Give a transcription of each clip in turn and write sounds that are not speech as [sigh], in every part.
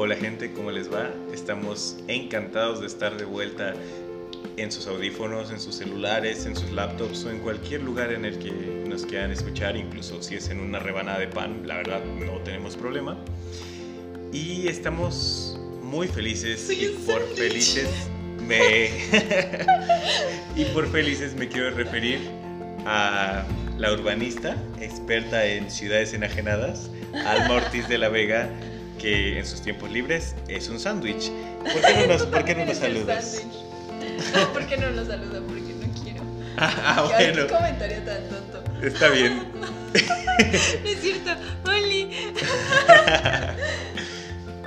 Hola gente, ¿cómo les va? Estamos encantados de estar de vuelta en sus audífonos, en sus celulares, en sus laptops o en cualquier lugar en el que nos quieran escuchar, incluso si es en una rebanada de pan, la verdad no tenemos problema. Y estamos muy felices y por felices me [laughs] y por felices me quiero referir a la urbanista, experta en ciudades enajenadas, Alma Ortiz de la Vega, que en sus tiempos libres es un sándwich. ¿Por qué no nos, ¿por qué no nos [laughs] saludas? No, ¿por qué no lo saludo? Porque no quiero. [laughs] Ah, Ay, bueno, ¿Qué comentario tan tonto? está bien. [laughs] No es cierto. Oli.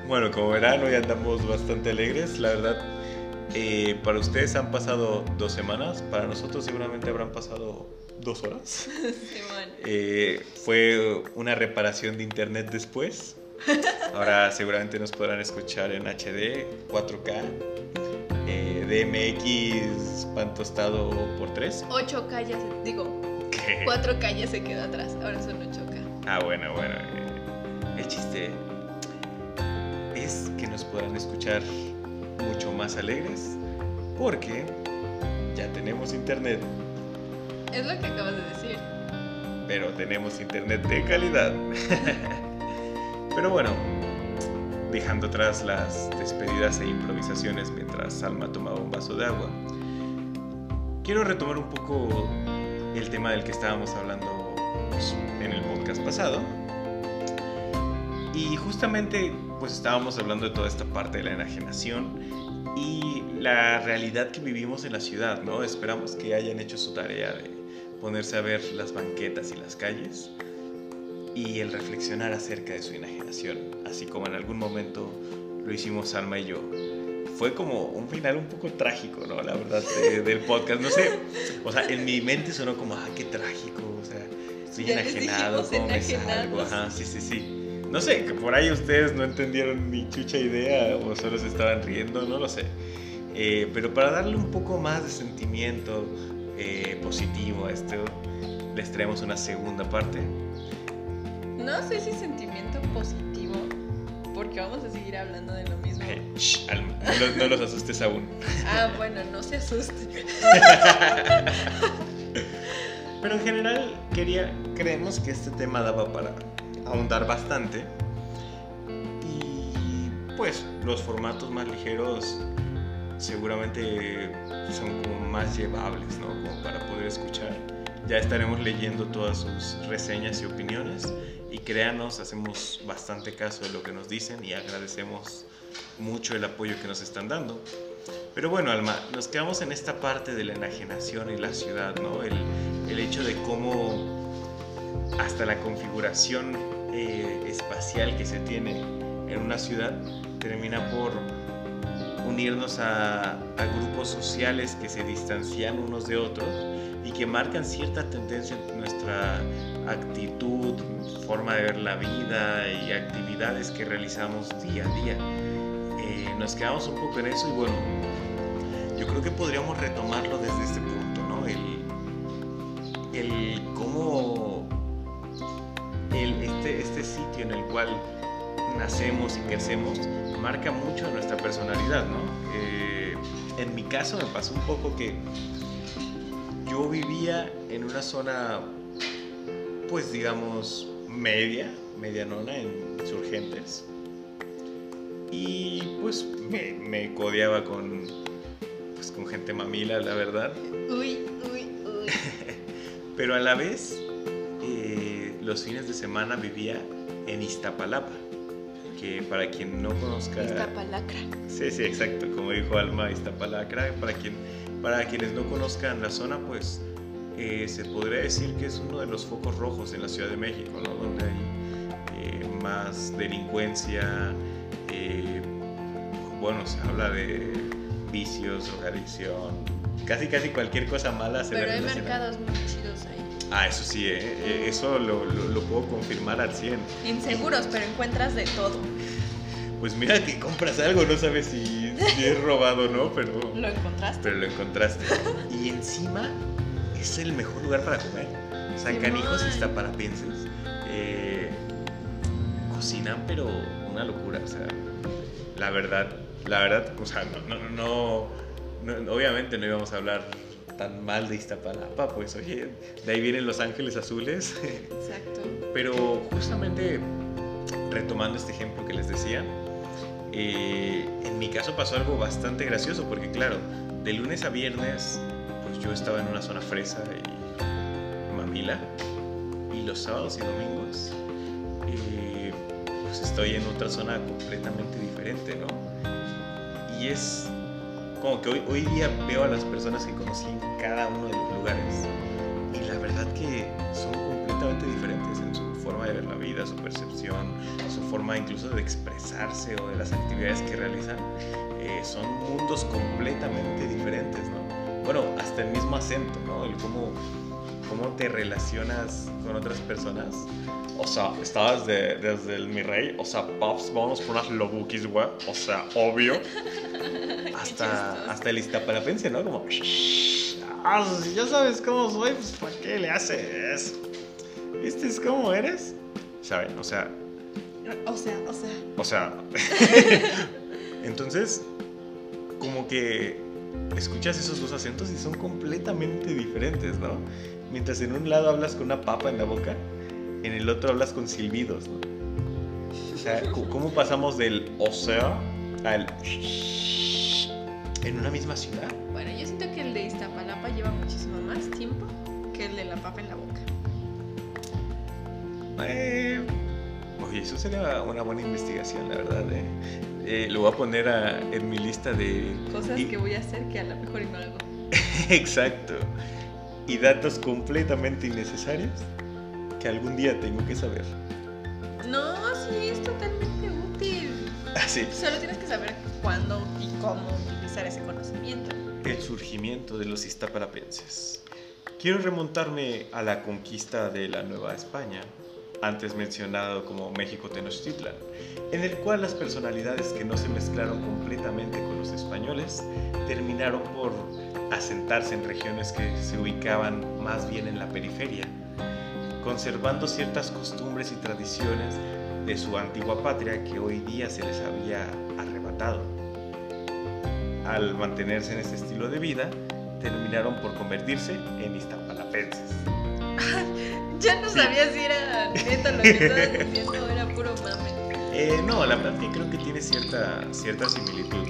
Bueno, como verán, hoy andamos bastante alegres. La verdad, eh, para ustedes han pasado dos semanas, para nosotros seguramente habrán pasado dos horas. Simón. Eh, fue una reparación de internet después. Ahora seguramente nos podrán escuchar en HD, 4K, eh, DMX pan tostado por 3. 8K ya se. Digo, 4K ya se quedó atrás. Ahora son 8K. Ah, bueno, bueno. eh, el chiste es que nos podrán escuchar mucho más alegres porque ya tenemos internet, Es lo que acabas de decir. pero tenemos internet de calidad. [laughs] pero bueno, dejando atrás las despedidas e improvisaciones mientras Alma tomaba un vaso de agua, quiero retomar un poco el tema del que estábamos hablando pues, en el podcast pasado. Y justamente pues estábamos hablando de toda esta parte de la enajenación y la realidad que vivimos en la ciudad, ¿no? Esperamos que hayan hecho su tarea de ponerse a ver las banquetas y las calles y el reflexionar acerca de su enajenación, así como en algún momento lo hicimos Alma y yo. Fue como un final un poco trágico, ¿no? La verdad, de- del podcast. No sé, o sea, en mi mente sonó como, ah, qué trágico, o sea, estoy Ya enajenado, ¿cómo me salgo? Ajá, sí, sí, sí. No sé, que por ahí ustedes no entendieron ni chucha idea o solo se estaban riendo, no lo sé. Eh, pero para darle un poco más de sentimiento eh, positivo a esto, les traemos una segunda parte. No sé si sentimiento positivo. Porque vamos a seguir hablando de lo mismo. Eh, shh, Alma, no, los- no los asustes aún. Ah, bueno, no se asusten. [laughs] Pero en general quería, creemos que este tema daba para ahondar bastante. Y pues los formatos más ligeros seguramente son como más llevables, ¿no? Como para poder escuchar. Ya estaremos leyendo todas sus reseñas y opiniones y créanos, hacemos bastante caso de lo que nos dicen y agradecemos mucho el apoyo que nos están dando. Pero bueno, Alma, nos quedamos en esta parte de la enajenación y la ciudad, ¿no? El, el hecho de cómo hasta la configuración eh, espacial que se tiene en una ciudad termina por unirnos a, a grupos sociales que se distancian unos de otros y que marcan cierta tendencia en nuestra actitud, forma de ver la vida y actividades que realizamos día a día. Eh, nos quedamos un poco en eso y bueno, yo creo que podríamos retomarlo desde este punto, ¿no? El, el cómo el, este, este sitio en el cual nacemos y crecemos marca mucho nuestra personalidad, ¿no? Eh, en mi caso me pasó un poco que yo vivía en una zona, pues digamos, media, medianona en Insurgentes. Y pues me, me codeaba con, pues, con gente mamila, la verdad. Uy, uy, uy. [laughs] Pero a la vez, eh, los fines de semana vivía en Iztapalapa. Que para quien no conozca. Iztapalacra. Sí, sí, exacto. Como dijo Alma, Iztapalacra. Para, quien, para quienes no conozcan la zona, pues eh, se podría decir que es uno de los focos rojos en la Ciudad de México, ¿no? Donde hay eh, más delincuencia. eh, bueno, se habla de vicios, drogadicción. Casi, casi cualquier cosa mala se Pero hay mercados muy chidos ahí. Ah, eso sí, ¿eh? Eh, eso lo, lo- lo puedo confirmar al 100. Inseguros, pero encuentras de todo. Pues mira que compras algo, no sabes si, es robado no, pero, ¿Lo encontraste? pero lo encontraste. [laughs] Y encima es el mejor lugar para comer. San. Canijos está para pienses. cocinan, pero una locura. O sea, la verdad, la verdad, o sea, no, no, no, no, obviamente no íbamos a hablar tan mal de Iztapalapa, pues oye, de ahí vienen los ángeles azules. [laughs] Exacto. Pero justamente retomando este ejemplo que les decía, eh, en mi caso pasó algo bastante gracioso porque claro, de lunes a viernes pues yo estaba en una zona fresa y mamila y los sábados y domingos eh, pues estoy en otra zona completamente diferente, ¿no? Y es como que hoy, hoy día veo a las personas que conocí en cada uno de los lugares y la verdad que son completamente diferentes en su forma de ver la vida, su percepción, su forma incluso de expresarse o de las actividades que realizan. Eh, son mundos completamente diferentes, ¿no? Bueno, hasta el mismo acento, ¿no? El cómo, cómo te relacionas con otras personas. O sea, estabas de, desde el mi rey, o sea, paps, vamos por unas lobukis, güey. O sea, obvio. [laughs] Hasta, hasta el iztapalapense, ¿no? Como, ah, si ya sabes cómo soy, pues ¿para qué le haces? ¿Viste es cómo eres? ¿Saben? O sea, O sea, o sea. o sea, [laughs] entonces, como que escuchas esos dos acentos y son completamente diferentes, ¿no? Mientras en un lado hablas con una papa en la boca, en el otro hablas con silbidos, ¿no? O sea, ¿cómo pasamos del o sea al en una misma ciudad? Bueno, yo siento que el de Iztapalapa lleva muchísimo más tiempo que el de la papa en la boca. Eh, oye, eso sería una buena investigación, la verdad. ¿eh? Eh, lo voy a poner a- en mi lista de... Cosas y- que voy a hacer que a lo mejor no hago. [laughs] Exacto. Y datos completamente innecesarios que algún día tengo que saber. No, sí, es totalmente útil. Así, Solo tienes que saber cuándo y cómo utilizar ese conocimiento. el surgimiento de los iztapalapenses. Quiero remontarme a la conquista de la Nueva España, antes mencionado como México Tenochtitlan, en el cual las personalidades que no se mezclaron completamente con los españoles terminaron por asentarse en regiones que se ubicaban más bien en la periferia, conservando ciertas costumbres y tradiciones de su antigua patria que hoy día se les había arrebatado. Al mantenerse en ese estilo de vida, terminaron por convertirse en iztapalapenses. [laughs] Ya no sabía si era neta lo que estabas diciendo o era puro mame. Eh, no, la verdad que creo que tiene cierta, cierta similitud.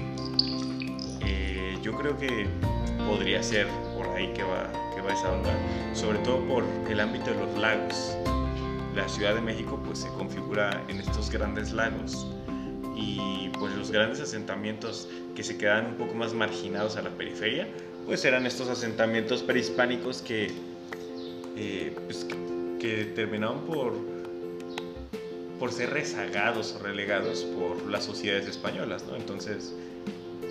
Eh, yo creo que podría ser por ahí que va, que va esa onda, sobre todo por el ámbito de los lagos. La Ciudad de México pues se configura en estos grandes lagos y pues los grandes asentamientos que se quedan un poco más marginados a la periferia pues eran estos asentamientos prehispánicos que, eh, pues, que, que terminaron por por ser rezagados o relegados por las sociedades españolas, ¿no? Entonces,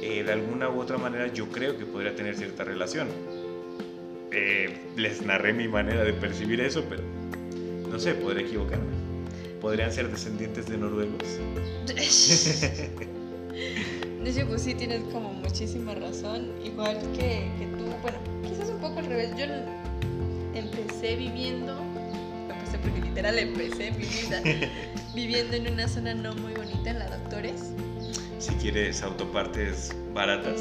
eh, de alguna u otra manera yo creo que podría tener cierta relación. Eh, les narré mi manera de percibir eso, pero no sé, podría equivocarme. Podrían ser descendientes de noruegos. [laughs] De hecho, pues sí tienes como muchísima razón. Igual que, que tú, bueno, quizás un poco al revés. Yo empecé viviendo, empecé porque literal empecé mi vida [laughs] viviendo en una zona no muy bonita, en la Doctores. Si quieres autopartes baratas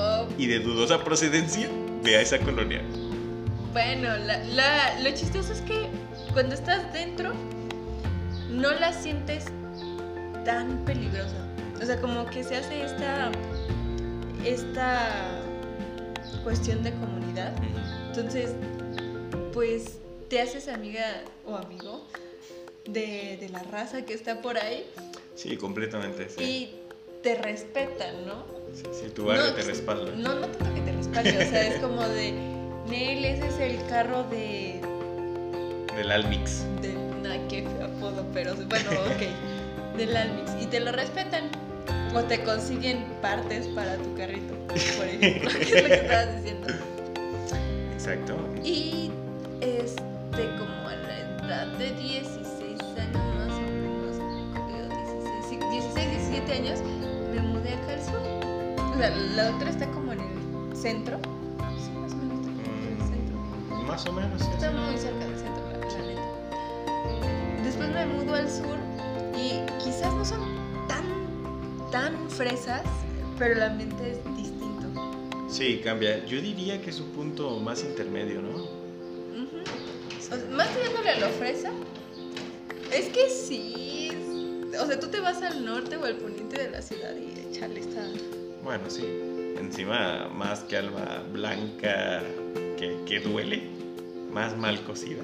Oh, y de dudosa procedencia, ve a esa colonia. bueno, la, la- lo chistoso es que cuando estás dentro no la sientes tan peligrosa. O sea, como que se hace esta, esta cuestión de comunidad. Entonces, pues te haces amiga o amigo de, de la raza que está por ahí Sí, completamente. Sí. y te respetan, ¿no? Sí, sí, tu barrio No, te respalda. No, no tanto que te respalde, o sea, es como de, Nel, ese es el carro de... Del Almix. de nada, qué apodo, pero bueno, ok, del Almix. Y te lo respetan. O te consiguen partes para tu carrito, por ejemplo, que [laughs] es lo que estabas diciendo. Exacto. Y este, como a la edad de 16 años más o menos, creo, 16, sí, 16, 17 años, me mudé acá al sur. O sea, la doctora está como en el centro. Sí, más o menos está como en el centro. Mm, Más o menos. sí, Está sí. muy cerca del centro, la, la neta. Después me mudo al sur y quizás no son tan, tan fresas, pero el ambiente es distinto. Sí, cambia. Yo diría que es un punto más intermedio, ¿no? O más tirándole a lo fresa, es que sí. O sea, tú te vas al norte o al poniente de la ciudad y echarle está. Bueno, sí. Encima, más que alba blanca que, que duele, más mal cocida.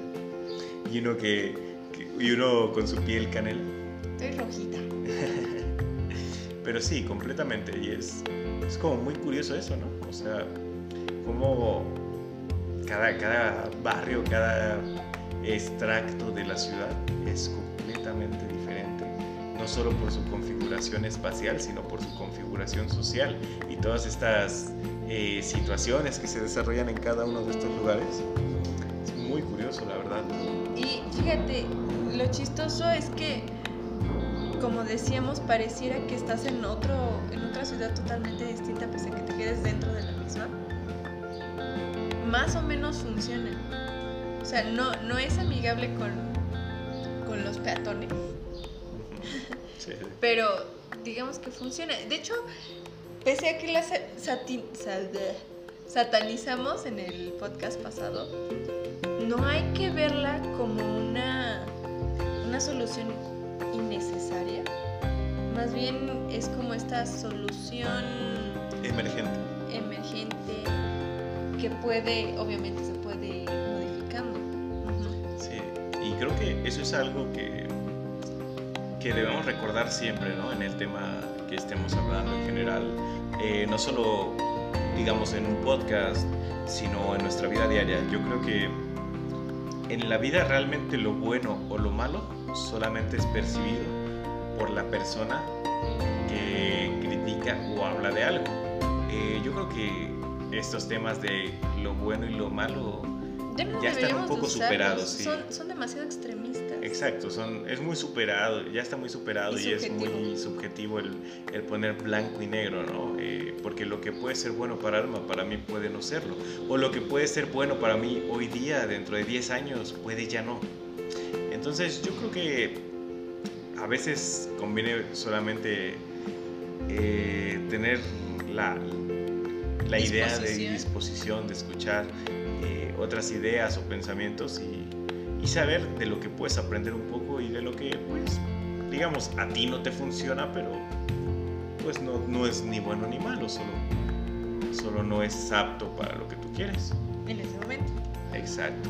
Y uno que, que- y uno con su piel canela. Estoy rojita. [laughs] Pero sí, completamente. Y es, es como muy curioso eso, ¿no? O sea, como cada, cada barrio, cada extracto de la ciudad es completamente diferente. No solo por su configuración espacial, sino por su configuración social. Y todas estas eh, situaciones que se desarrollan en cada uno de estos lugares. Es muy curioso, la verdad. Y fíjate, lo chistoso es que, como decíamos, pareciera que estás en otro, en otra ciudad totalmente distinta, pese a que te quedes dentro. Más o menos funciona. O sea, no, no es amigable con, con los peatones, [laughs] Sí, pero digamos que funciona. De hecho, pese a que la satanizamos en el podcast pasado, no hay que verla como una, una solución innecesaria. Más bien es como esta solución emergente que puede, obviamente se puede ir modificando. Sí, y creo que eso es algo que, que debemos recordar siempre, ¿no? En el tema que estemos hablando en general, Eh, no solo, digamos, en un podcast, sino en nuestra vida diaria. Yo creo que en la vida realmente lo bueno o lo malo solamente es percibido por la persona que critica o habla de algo. Eh, yo creo que estos temas de lo bueno y lo malo Ya no Ya están un poco usarlos, superados, sí. Son, son demasiado extremistas. Exacto, son, es muy superado, ya está muy superado Y y, es muy subjetivo el, el poner blanco y negro, ¿no? Eh, porque lo que puede ser bueno para Alma, para mí puede no serlo. O lo que puede ser bueno para mí hoy día, dentro de 10 años, puede ya no. Entonces yo creo que a veces conviene solamente eh, tener la, la idea de Disposición. de escuchar eh, otras ideas o pensamientos y, y saber de lo que puedes aprender un poco y de lo que, pues, digamos, a ti no te funciona, pero pues no, no es ni bueno ni malo, solo, solo no es apto para lo que tú quieres. En ese momento. Exacto.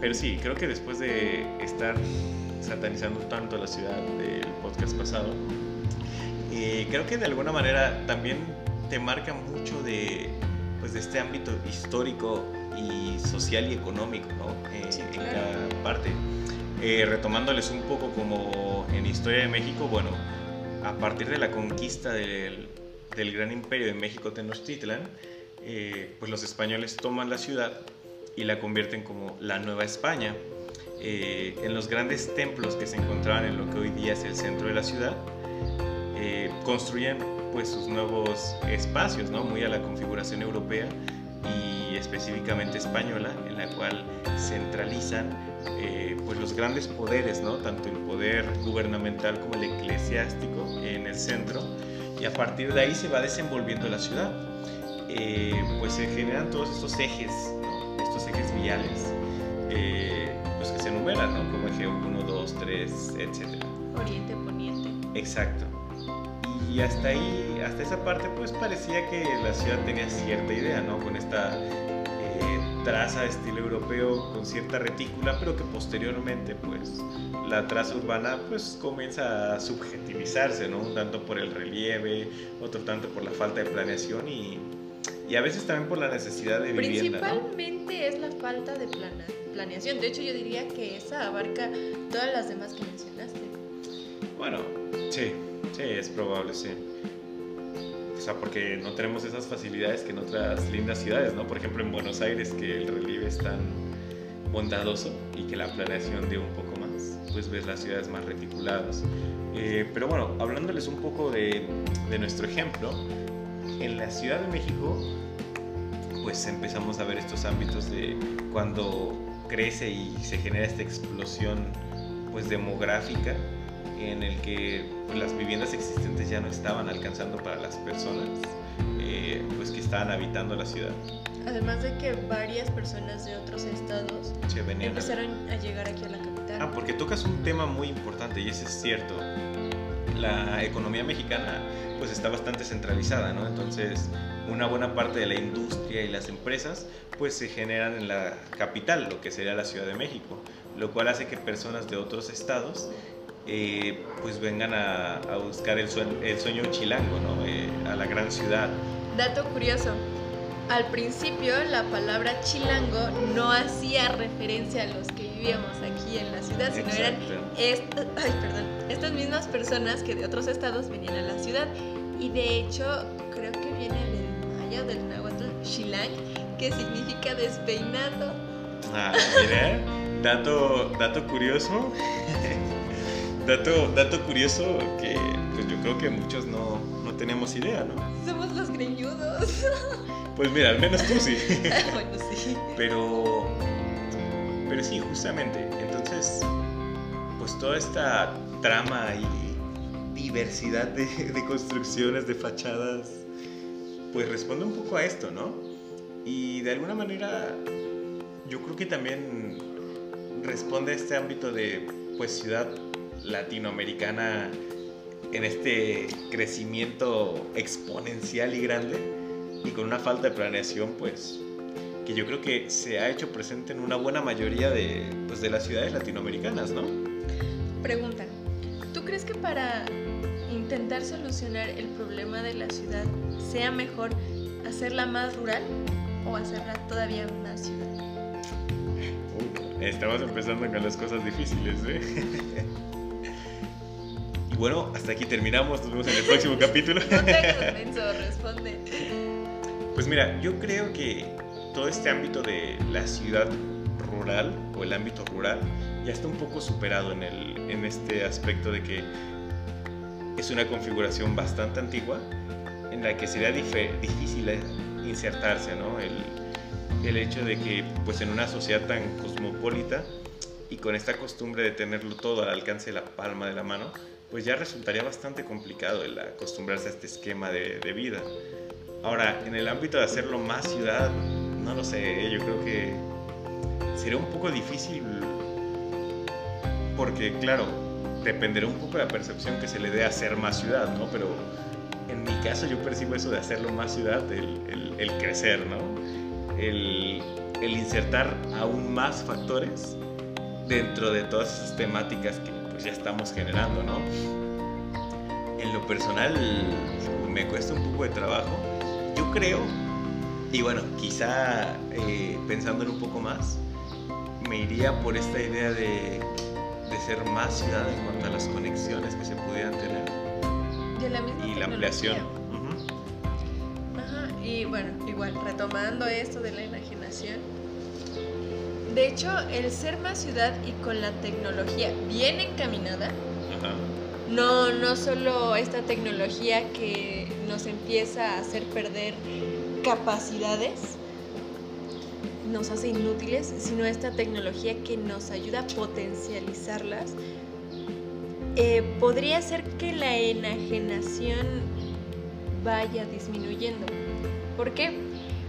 Pero sí, creo que después de estar satanizando tanto la ciudad del podcast pasado, eh, creo que de alguna manera también te marca mucho de, pues, de este ámbito histórico y social y económico, ¿no? Eh, Sí, en claro. cada parte. Eh, retomándoles un poco como en Historia de México, bueno, a partir de la conquista del, del gran imperio de México Tenochtitlan, eh, pues los españoles toman la ciudad y la convierten como la Nueva España. Eh, en los grandes templos que se encontraban en lo que hoy día es el centro de la ciudad, eh, construyen pues sus nuevos espacios, ¿no? muy a la configuración europea y específicamente española, en la cual centralizan eh, pues los grandes poderes, ¿no? tanto el poder gubernamental como el eclesiástico en el centro, y a partir de ahí se va desenvolviendo la ciudad. Eh, pues se generan todos estos ejes, ¿no? estos ejes viales, eh, pues que se enumeran, ¿no? como eje 1, 2, 3, etc. Oriente, poniente. Exacto. Y hasta ahí, hasta esa parte, pues parecía que la ciudad tenía cierta idea, ¿no? Con esta eh, traza de estilo europeo, con cierta retícula, pero que posteriormente, pues, la traza urbana, pues, comienza a subjetivizarse, ¿no? Un tanto por el relieve, otro tanto por la falta de planeación y, y a veces también por la necesidad de vivienda, ¿no? Principalmente es la falta de plana- planeación. De hecho, yo diría que esa abarca todas las demás que mencionaste. Bueno, sí, sí, es probable, sí. O sea, porque no tenemos esas facilidades que en otras lindas ciudades, ¿no? Por ejemplo, en Buenos Aires, que el relieve es tan bondadoso y que la planeación dio un poco más, pues ves las ciudades más reticuladas. Eh, pero bueno, hablándoles un poco de, de nuestro ejemplo, en la Ciudad de México, pues empezamos a ver estos ámbitos de cuando crece y se genera esta explosión pues demográfica en el que pues, las viviendas existentes ya no estaban alcanzando para las personas eh, pues que estaban habitando la ciudad. Además de que varias personas de otros estados Se venían a- empezaron a llegar aquí a la capital. Ah, porque tocas un tema muy importante y ese es cierto. La economía mexicana pues está bastante centralizada, ¿no? Entonces, una buena parte de la industria y las empresas pues se generan en la capital, lo que sería la Ciudad de México, lo cual hace que personas de otros estados eh, pues vengan a, a buscar el sueño, el sueño chilango, ¿no? Eh, a la gran ciudad. Dato curioso. Al principio la palabra chilango no hacía referencia a los que vivíamos aquí en la ciudad, sino eran Exacto. est- ay, perdón, estas mismas personas que de otros estados venían a la ciudad. Y de hecho, creo que viene del maya del náhuatl, chilang, que significa despeinado. Ah, mira, dato, dato curioso. [laughs] dato, dato curioso que pues yo creo que muchos no, no tenemos idea, ¿no? Somos los greñudos. [laughs] Pues mira, al menos tú sí. [laughs] bueno, sí. Pero, pero sí, justamente. Entonces, pues toda esta trama y diversidad de, de construcciones, de fachadas, pues responde un poco a esto, ¿no? Y de alguna manera, yo creo que también responde a este ámbito de, pues, ciudad latinoamericana en este crecimiento exponencial y grande y con una falta de planeación, pues, que yo creo que se ha hecho presente en una buena mayoría de, pues, de las ciudades latinoamericanas, ¿no? Pregunta, ¿tú crees que para intentar solucionar el problema de la ciudad sea mejor hacerla más rural o hacerla todavía más ciudad? Estamos empezando con las cosas difíciles, ¿eh? [laughs] y bueno, hasta aquí terminamos, nos vemos en el próximo capítulo. [laughs] No te hagas [laughs] menso, responde. Pues mira, yo creo que todo este ámbito de la ciudad rural o el ámbito rural ya está un poco superado en, el, en este aspecto de que es una configuración bastante antigua en la que sería difícil insertarse, ¿no? El, el hecho de que pues en una sociedad tan cosmopolita y con esta costumbre de tenerlo todo al alcance de la palma de la mano, pues ya resultaría bastante complicado el acostumbrarse a este esquema de, vida. Ahora, en el ámbito de hacerlo más ciudad, no lo sé, yo creo que sería un poco difícil porque, claro, dependerá un poco de la percepción que se le dé a hacer más ciudad, ¿no? Pero en mi caso yo percibo eso de hacerlo más ciudad, el, el- el crecer, ¿no? El, el insertar aún más factores dentro de todas esas temáticas que pues ya estamos generando, ¿no? En lo personal me cuesta un poco de trabajo. Yo creo, y bueno, quizá eh, pensándolo un poco más, me iría por esta idea de, de ser más ciudad en cuanto a las conexiones que se pudieran tener De la misma y la ampliación. Ajá, y bueno, igual, retomando esto de la enajenación. De hecho, el ser más ciudad y con la tecnología bien encaminada, Ajá. no, no solo esta tecnología que nos empieza a hacer perder capacidades, nos hace inútiles, sino esta tecnología que nos ayuda a potencializarlas, eh, podría ser que la enajenación vaya disminuyendo. ¿Por qué?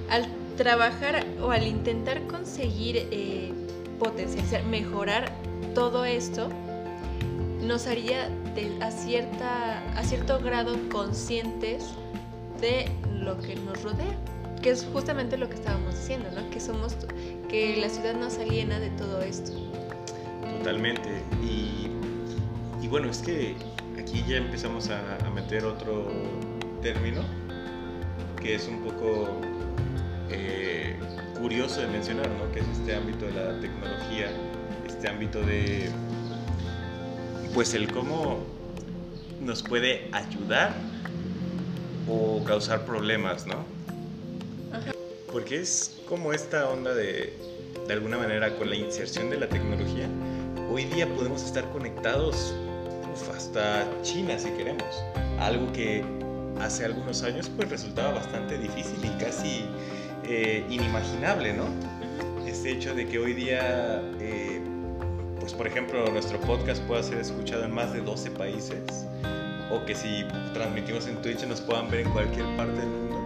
Al trabajar o al intentar conseguir eh, potencializar, mejorar todo esto, nos haría a, cierta, a cierto grado conscientes de lo que nos rodea, que es justamente lo que estábamos diciendo, ¿no? Que somos, que la ciudad nos aliena de todo esto. Totalmente. Y, y bueno, es que aquí ya empezamos a meter otro término que es un poco eh, curioso de mencionar, ¿no? Que es este ámbito de la tecnología, este ámbito de, pues el cómo nos puede ayudar o causar problemas, ¿no? Ajá. Porque es como esta onda de, de alguna manera, con la inserción de la tecnología, hoy día podemos estar conectados uf, hasta China si queremos. Algo que hace algunos años pues resultaba bastante difícil y casi eh, inimaginable, ¿no? Este hecho de que hoy día eh, pues por ejemplo, nuestro podcast pueda ser escuchado en más de 12 países o que si transmitimos en Twitch nos puedan ver en cualquier parte del mundo.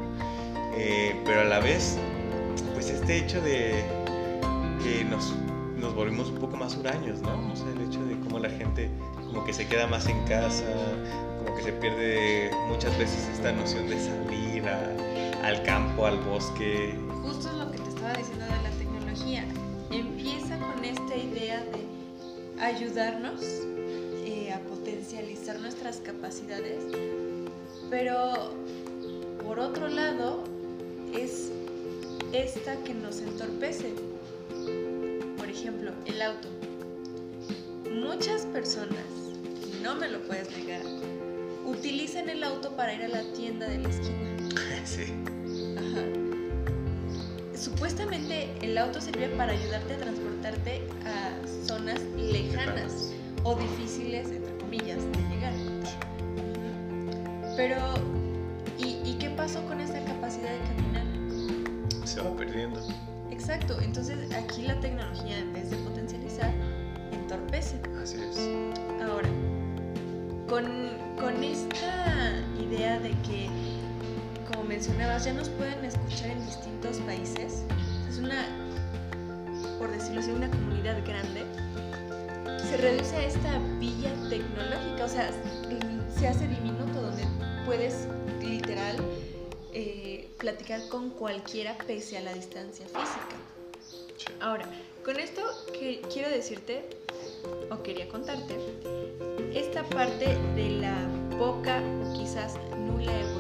Eh, pero a la vez, pues este hecho de que nos, nos volvimos un poco más huraños, ¿no? O sea, el hecho de cómo la gente como que se queda más en casa, como que se pierde muchas veces esta noción de salir a- al campo, al bosque. Justo es lo que te estaba diciendo de la tecnología. Empieza con esta idea de ayudarnos eh, a potencializar nuestras capacidades, pero por otro lado es esta que nos entorpece. Por ejemplo, el auto. Muchas personas, no me lo puedes negar, utilizan el auto para ir a la tienda de la esquina. Sí. Ajá. Supuestamente el auto sirve para ayudarte a transportarte a zonas lejanas o difíciles, entre comillas, de llegar. Pero, ¿y, y qué pasó con esa capacidad de caminar? Se va perdiendo. Exacto, entonces aquí la tecnología en vez de potencializar, entorpece. Así es. Ahora, con, con esta idea de que, mencionabas, ya nos pueden escuchar en distintos países, es una, por decirlo así, una comunidad grande, se reduce a esta villa tecnológica, o sea, se hace diminuto donde puedes literal eh, platicar con cualquiera pese a la distancia física. Ahora, con esto que quiero decirte, o quería contarte, esta parte de la poca o quizás nula evolución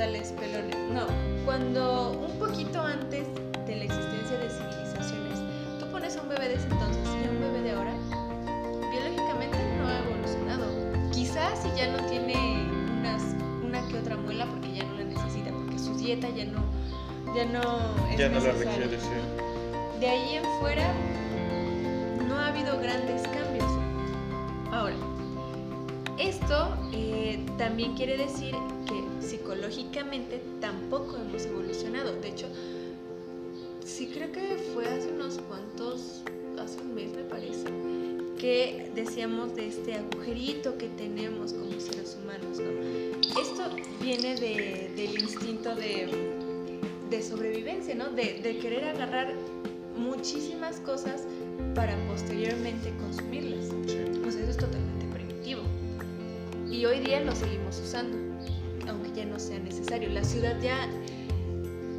pelones, no, cuando un poquito antes de la existencia de civilizaciones, tú pones a un bebé de ese entonces y a un bebé de ahora, biológicamente no ha evolucionado. Quizás si ya no tiene unas, una que otra muela porque ya no la necesita, porque su dieta ya no, ya no es Ya no la requiere, sí. De ahí en fuera no ha habido grandes cambios. Ahora, esto eh, también quiere decir psicológicamente tampoco hemos evolucionado. De hecho, sí creo que fue hace unos cuantos, hace un mes me parece, que decíamos de este agujerito que tenemos como seres humanos. ¿no? Esto viene de- del instinto de, de sobrevivencia, ¿no? De, de querer agarrar muchísimas cosas para posteriormente consumirlas. Sea, eso es totalmente primitivo. Y hoy día lo seguimos usando, no sea necesario. La ciudad ya,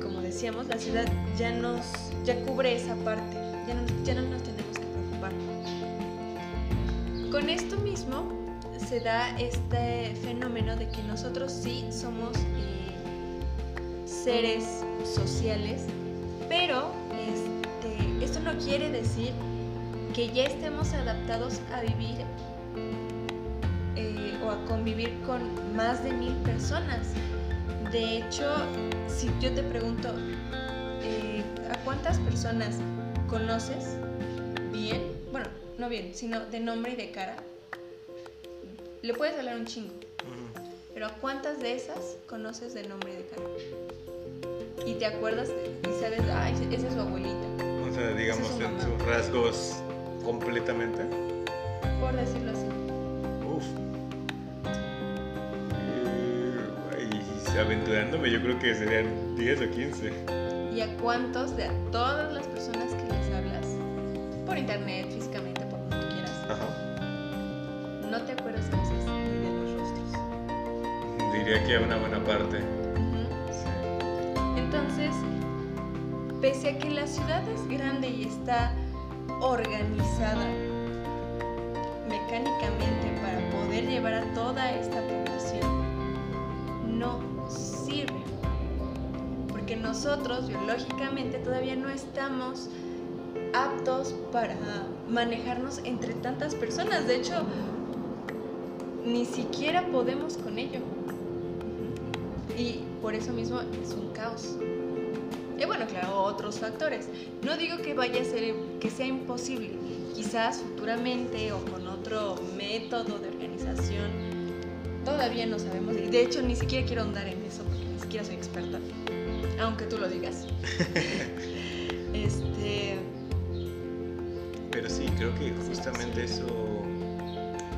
como decíamos, la ciudad ya nos, ya cubre esa parte, ya no, ya no nos tenemos que preocupar. Con esto mismo se da este fenómeno de que nosotros sí somos eh, seres sociales, pero este, esto no quiere decir que ya estemos adaptados a vivir o a convivir con más de mil personas. De hecho, si yo te pregunto, eh, ¿a cuántas personas conoces bien? Bueno, no bien, sino de nombre y de cara. Le puedes hablar un chingo, pero ¿a cuántas de esas conoces de nombre y de cara? Y te acuerdas y sabes, ay, esa es su abuelita, O sea, digamos, Esa es su en sus rasgos completamente. por decirlo así. Aventurándome, yo creo que serían 10 o 15. ¿Y a cuántos de a todas las personas que les hablas, por internet, físicamente, por como tú quieras, Ajá. no te acuerdas a veces ni de los rostros? Diría que a una buena parte. Sí. Entonces, pese a que la ciudad es grande y está organizada mecánicamente para poder llevar a toda esta población, nosotros biológicamente todavía no estamos aptos para manejarnos entre tantas personas. De hecho, ni siquiera podemos con ello. Y por eso mismo es un caos. Y bueno, claro, otros factores. No digo que vaya a ser, que sea imposible. Quizás futuramente o con otro método de organización, todavía no sabemos. Y de hecho, ni siquiera quiero ahondar en eso porque ni siquiera soy experta, aunque tú lo digas. [laughs] este. Pero sí, creo que justamente eso,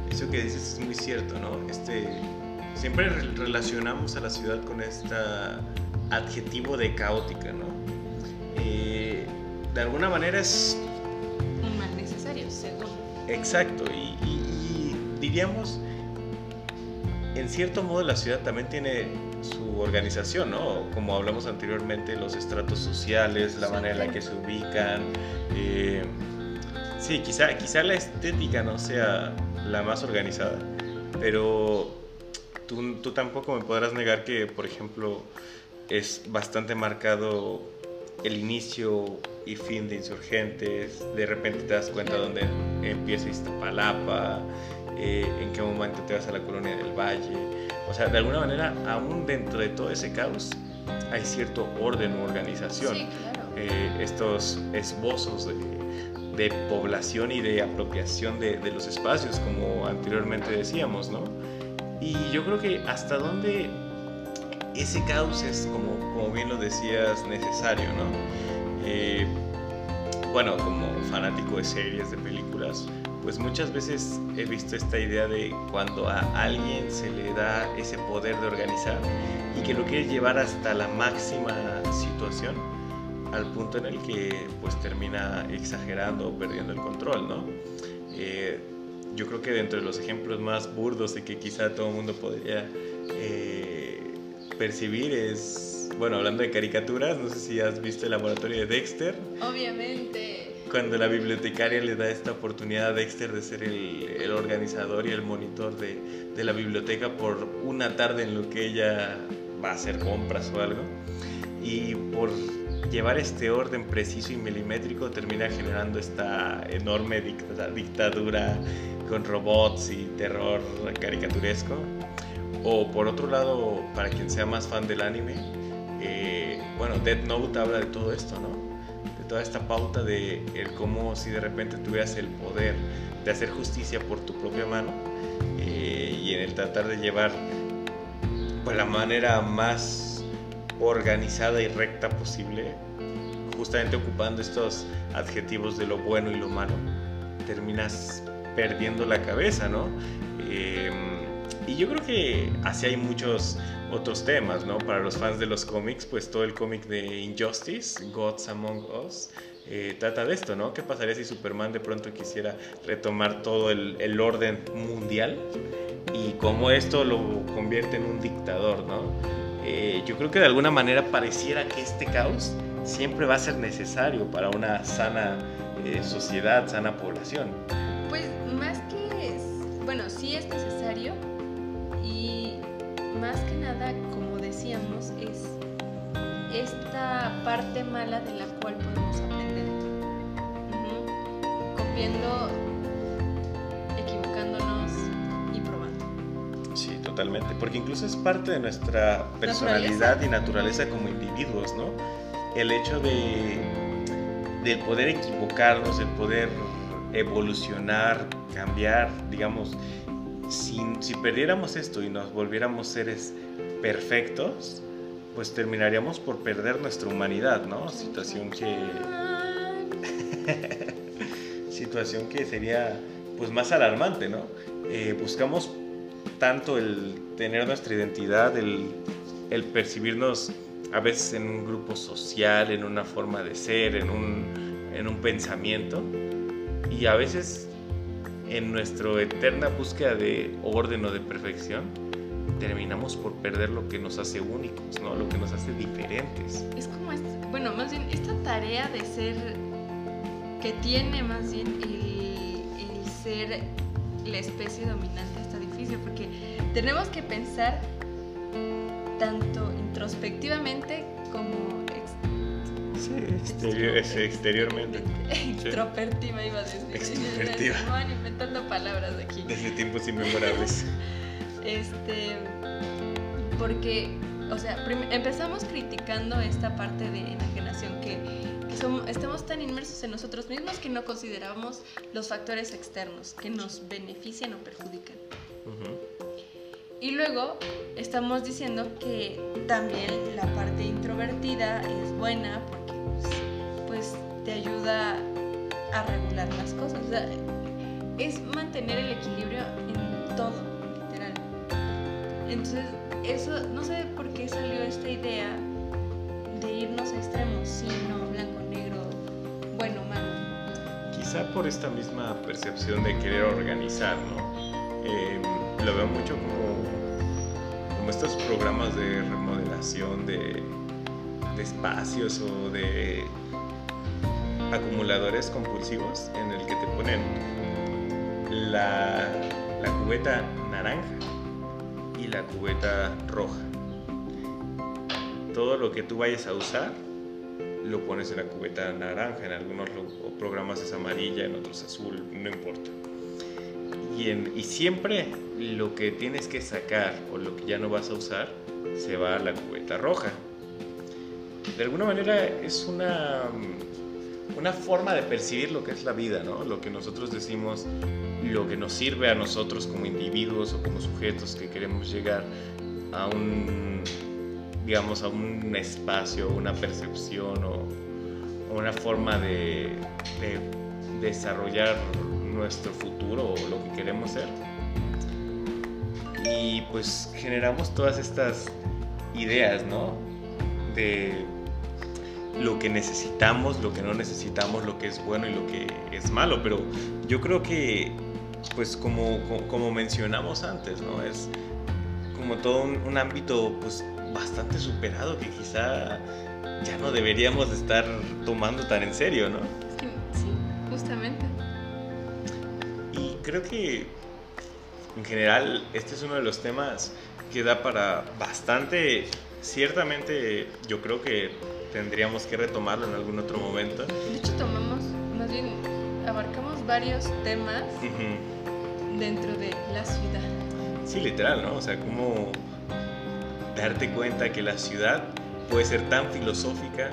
eso que dices es muy cierto, ¿no? Este, siempre relacionamos a la ciudad con este adjetivo de caótica, ¿no? Eh, de alguna manera es... Un mal necesario, según. Exacto, y, y diríamos, en cierto modo la ciudad también tiene su organización, ¿no? Como hablamos anteriormente, los estratos sociales, la manera en la que se ubican. Eh, sí, quizá, quizá la estética no sea la más organizada, pero tú, tú tampoco me podrás negar que, por ejemplo, es bastante marcado el inicio y fin de Insurgentes, de repente te das cuenta dónde empieza Iztapalapa, eh, en qué momento te vas a la colonia del Valle. O sea, de alguna manera, aún dentro de todo ese caos, hay cierto orden u organización. Sí, claro. Eh, estos esbozos de, de, población y de apropiación de, de, los espacios, como anteriormente decíamos, ¿no? Y yo creo que hasta dónde ese caos es, como, como bien lo decías, necesario, ¿no? Eh, bueno, como fanático de series, de películas, pues muchas veces he visto esta idea de cuando a alguien se le da ese poder de organizar y que lo quiere llevar hasta la máxima situación, al punto en el que pues termina exagerando o perdiendo el control, ¿no? Eh, yo creo que dentro de los ejemplos más burdos de que quizá todo el mundo podría eh, percibir es, bueno, hablando de caricaturas, no sé si has visto el laboratorio de Dexter. Obviamente cuando la bibliotecaria le da esta oportunidad a Dexter de ser el, el organizador y el monitor de, de, la biblioteca por una tarde en lo que ella va a hacer compras o algo. Y por llevar este orden preciso y milimétrico termina generando esta enorme dictadura con robots y terror caricaturesco. O por otro lado, para quien sea más fan del anime, eh, bueno, Death Note habla de todo esto, ¿no? Toda esta pauta de el cómo si de repente tuvieras el poder de hacer justicia por tu propia mano eh, y en el tratar de llevar pues, la manera más organizada y recta posible, justamente ocupando estos adjetivos de lo bueno y lo malo, terminas perdiendo la cabeza, ¿no? Eh, y yo creo que así hay muchos otros temas, ¿no? Para los fans de los cómics, pues todo el cómic de Injustice, Gods Among Us, eh, trata de esto, ¿no? ¿Qué pasaría si Superman de pronto quisiera retomar todo el, el, orden mundial y cómo esto lo convierte en un dictador, ¿no? Eh, yo creo que de alguna manera pareciera que este caos siempre va a ser necesario para una sana eh, sociedad, sana población. Pues más que es, bueno, sí más que nada, como decíamos, es esta parte mala de la cual podemos aprender. Uh -huh. Copiando, equivocándonos y probando. Sí, totalmente. Porque incluso es parte de nuestra personalidad ¿Naturaleza? y naturaleza como individuos, ¿no? El hecho de, de poder equivocarnos, el poder evolucionar, cambiar, digamos, si, si, perdiéramos esto y nos volviéramos seres perfectos, pues terminaríamos por perder nuestra humanidad, ¿no? Situación que... [laughs] situación que sería pues más alarmante, ¿no? Eh, buscamos tanto el tener nuestra identidad, el, el, percibirnos a veces en un grupo social, en una forma de ser, en un, en un pensamiento, y a veces en nuestra eterna búsqueda de orden o de perfección, terminamos por perder lo que nos hace únicos, ¿no? Lo que nos hace diferentes. Es como, bueno, más bien esta tarea de ser, que tiene más bien el, el ser la especie dominante está difícil porque tenemos que pensar tanto introspectivamente Sí, exterior, es exteriormente. [laughs] Extrovertida iba a decir. Van inventando palabras aquí. Desde tiempos inmemorables. [laughs] este. Porque, o sea, empezamos criticando esta parte de enajenación que, que somos, estamos tan inmersos en nosotros mismos que no consideramos los factores externos que nos benefician o perjudican. Y luego estamos diciendo que también la parte introvertida es buena porque pues, te ayuda a regular las cosas. Es mantener el equilibrio en todo, literal. Entonces, eso, no sé por qué salió esta idea de irnos a extremos, sí, no, blanco, negro, bueno, malo. Quizá por esta misma percepción de querer organizar, ¿no? Eh, lo veo mucho como, como estos programas de remodelación de, de espacios o de acumuladores compulsivos en el que te ponen la, la cubeta naranja y la cubeta roja. Todo lo que tú vayas a usar lo pones en la cubeta naranja, en algunos programas es amarilla, en otros azul, no importa. Y, en- y siempre lo que tienes que sacar o lo que ya no vas a usar se va a la cubeta roja. De alguna manera es una, una forma de percibir lo que es la vida, ¿no? Lo que nosotros decimos, lo que nos sirve a nosotros como individuos o como sujetos que queremos llegar a un, digamos, a un espacio, una percepción o, una forma de, de desarrollar nuestro futuro o lo que queremos ser. Y pues generamos todas estas ideas, ¿no? De lo que necesitamos, lo que no necesitamos, lo que es bueno y lo que es malo. Pero yo creo que, pues como, como, mencionamos antes, ¿no? Es como todo un, un ámbito pues bastante superado que quizá ya no deberíamos de estar tomando tan en serio, ¿no? Sí, justamente. Y creo que en general este es uno de los temas que da para bastante, ciertamente yo creo que tendríamos que retomarlo en algún otro momento. De hecho, tomamos, más bien, abarcamos varios temas Ujú. dentro de la ciudad. Sí, literal, ¿no? O sea, cómo darte cuenta que la ciudad puede ser tan filosófica,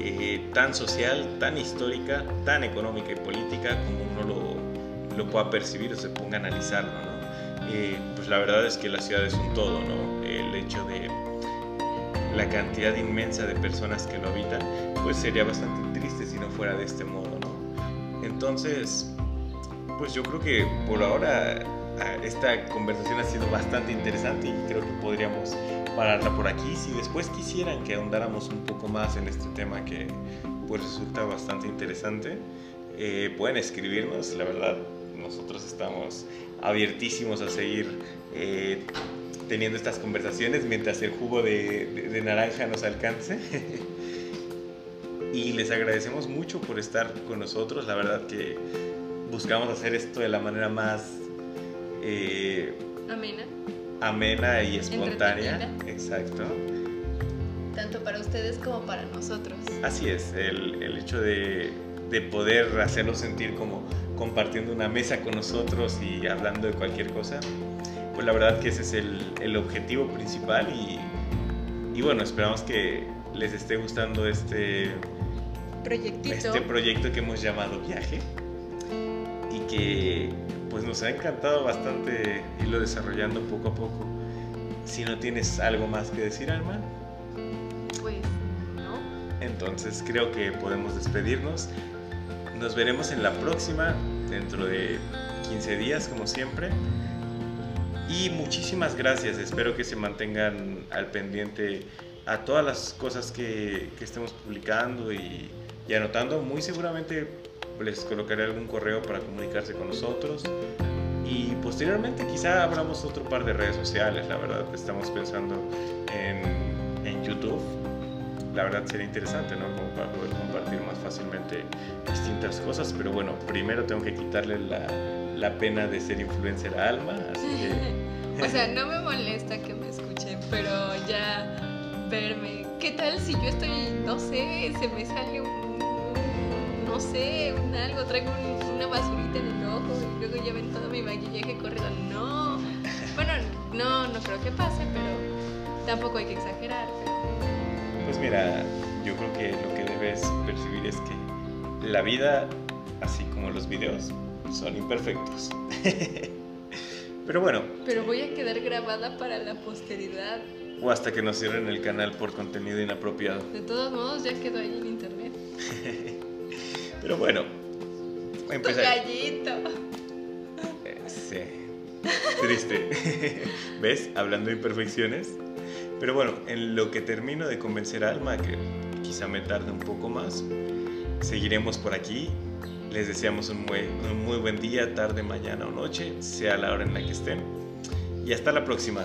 eh, tan social, tan histórica, tan económica y política como uno lo, lo pueda percibir o se ponga a analizarlo, ¿no? Eh, pues la verdad es que la ciudad es un todo, ¿no? El hecho de la cantidad inmensa de personas que lo habitan, pues sería bastante triste si no fuera de este modo, ¿no? Entonces, pues yo creo que por ahora ah, esta conversación ha sido bastante interesante y creo que podríamos pararla por aquí. Si después quisieran que ahondáramos un poco más en este tema que pues resulta bastante interesante, eh, pueden escribirnos, la verdad, nosotros estamos abiertísimos a seguir eh, teniendo estas conversaciones mientras el jugo de, de- de naranja nos alcance. y les agradecemos mucho por estar con nosotros, la verdad que buscamos hacer esto de la manera más eh, Amena, amena y espontánea. Exacto. tanto para ustedes como para nosotros. Así es, el, el hecho de, de poder hacerlo sentir como compartiendo una mesa con nosotros y hablando de cualquier cosa, pues la verdad que ese es el, el objetivo principal y, y bueno, esperamos que les esté gustando este, Proyectito. este proyecto que hemos llamado Viaje y que pues nos ha encantado bastante irlo desarrollando poco a poco. Si no tienes algo más que decir, Alma, Pues no. entonces creo que podemos despedirnos. Nos veremos en la próxima, dentro de 15 días, como siempre. Y muchísimas gracias. Espero que se mantengan al pendiente a todas las cosas que, que estemos publicando y, anotando. Muy seguramente les colocaré algún correo para comunicarse con nosotros. Y posteriormente quizá abramos otro par de redes sociales. La verdad, estamos pensando en, en YouTube la verdad sería interesante, ¿no? Como para poder compartir más fácilmente distintas cosas, pero bueno, primero tengo que quitarle la, la pena de ser influencer a Alma, así que [laughs] o sea, no me molesta que me escuchen, pero ya verme. ¿Qué tal si yo estoy, no sé, se me sale un, un- no sé, un algo, traigo un- una basurita en el ojo y luego ya ven todo mi maquillaje corrido? No. Bueno, no, no creo que pase, pero tampoco hay que exagerar. pues mira, yo creo que lo que debes percibir es que la vida, así como los videos, son imperfectos. [laughs] Pero bueno. Pero voy a quedar grabada para la posteridad. O hasta que nos cierren el canal por contenido inapropiado. De todos modos, ya quedó ahí en internet. [laughs] Pero bueno. Voy a empezar. gallito. Eh, sí. Triste. [laughs] ¿Ves? Hablando de imperfecciones. Pero bueno, en lo que termino de convencer a Alma, que quizá me tarde un poco más, seguiremos por aquí. Les deseamos un muy, buen día, tarde, mañana o noche, sea la hora en la que estén. Y hasta la próxima.